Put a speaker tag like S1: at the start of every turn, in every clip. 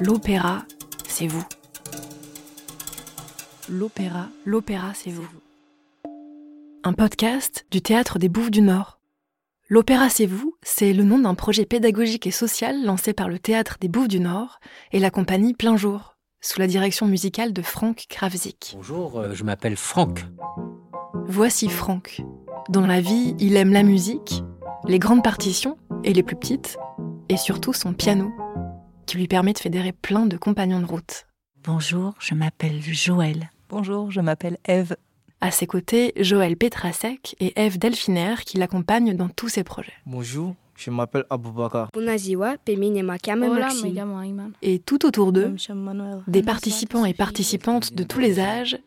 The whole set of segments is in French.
S1: L'opéra, c'est vous. L'opéra, l'opéra, c'est vous. Un podcast du théâtre des Bouffes du Nord. L'opéra, c'est vous, c'est le nom d'un projet pédagogique et social lancé par le théâtre des Bouffes du Nord et la compagnie Plein Jour, sous la direction musicale de Franck Kravzik.
S2: Bonjour, euh, je m'appelle Franck.
S1: Voici Franck. Dans la vie, il aime la musique, les grandes partitions et les plus petites, et surtout son piano, qui lui permet de fédérer plein de compagnons de route.
S3: Bonjour, je m'appelle Joël.
S4: Bonjour, je m'appelle Eve.
S1: À ses côtés, Joël Petrasek et Eve Delphiner qui l'accompagnent dans tous ses projets.
S5: Bonjour, je m'appelle Aboubakar.
S1: Et tout autour d'eux, des participants et participantes de tous les âges,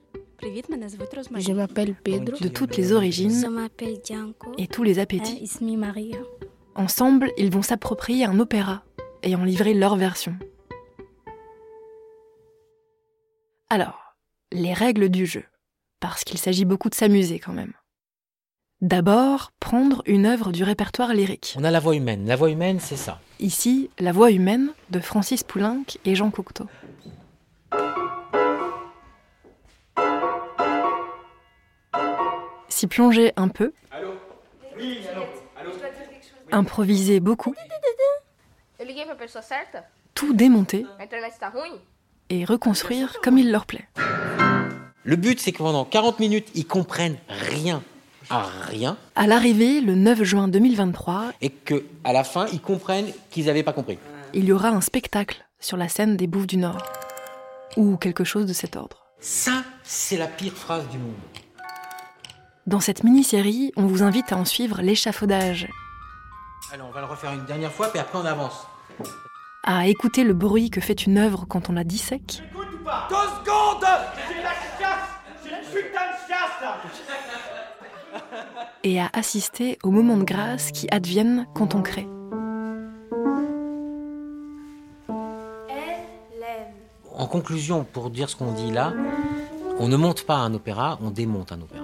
S6: Je m'appelle Pedro.
S1: de toutes les origines et tous les appétits. Ensemble, ils vont s'approprier un opéra et en livrer leur version. Alors, les règles du jeu, parce qu'il s'agit beaucoup de s'amuser quand même. D'abord, prendre une œuvre du répertoire lyrique.
S2: On a la voix humaine. La voix humaine, c'est ça.
S1: Ici, La voix humaine de Francis Poulenc et Jean Cocteau. S'y plonger un peu. Improviser beaucoup.
S7: Eu pessoa certa?
S1: Tout démonter et reconstruire comme il leur plaît.
S2: Le but, c'est que pendant 40 minutes, ils comprennent rien à rien
S1: À l'arrivée, le 9 juin 2023,
S2: et que à la fin, ils comprennent qu'ils n'avaient pas compris.
S1: il y aura un spectacle sur la scène des Bouffes du Nord. Ou quelque chose de cet ordre.
S2: Ça, c'est la pire phrase du monde.
S1: Dans cette mini-série, on vous invite à en suivre l'échafaudage,
S2: Allez, on va le refaire une dernière fois, puis après on avance.
S1: à écouter le bruit que fait une œuvre quand on la dissèque,
S8: Deux secondes J'ai la chiasse J'ai une putain de chiasse là
S1: et à assister aux moments de grâce qui adviennent quand on crée.
S2: En conclusion, pour dire ce qu'on dit là, on ne monte pas un opéra, on démonte un opéra.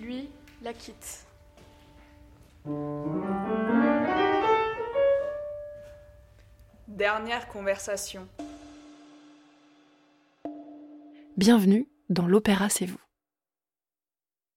S9: Lui la quitte. Dernière conversation.
S1: Bienvenue dans l'Opéra C'est vous.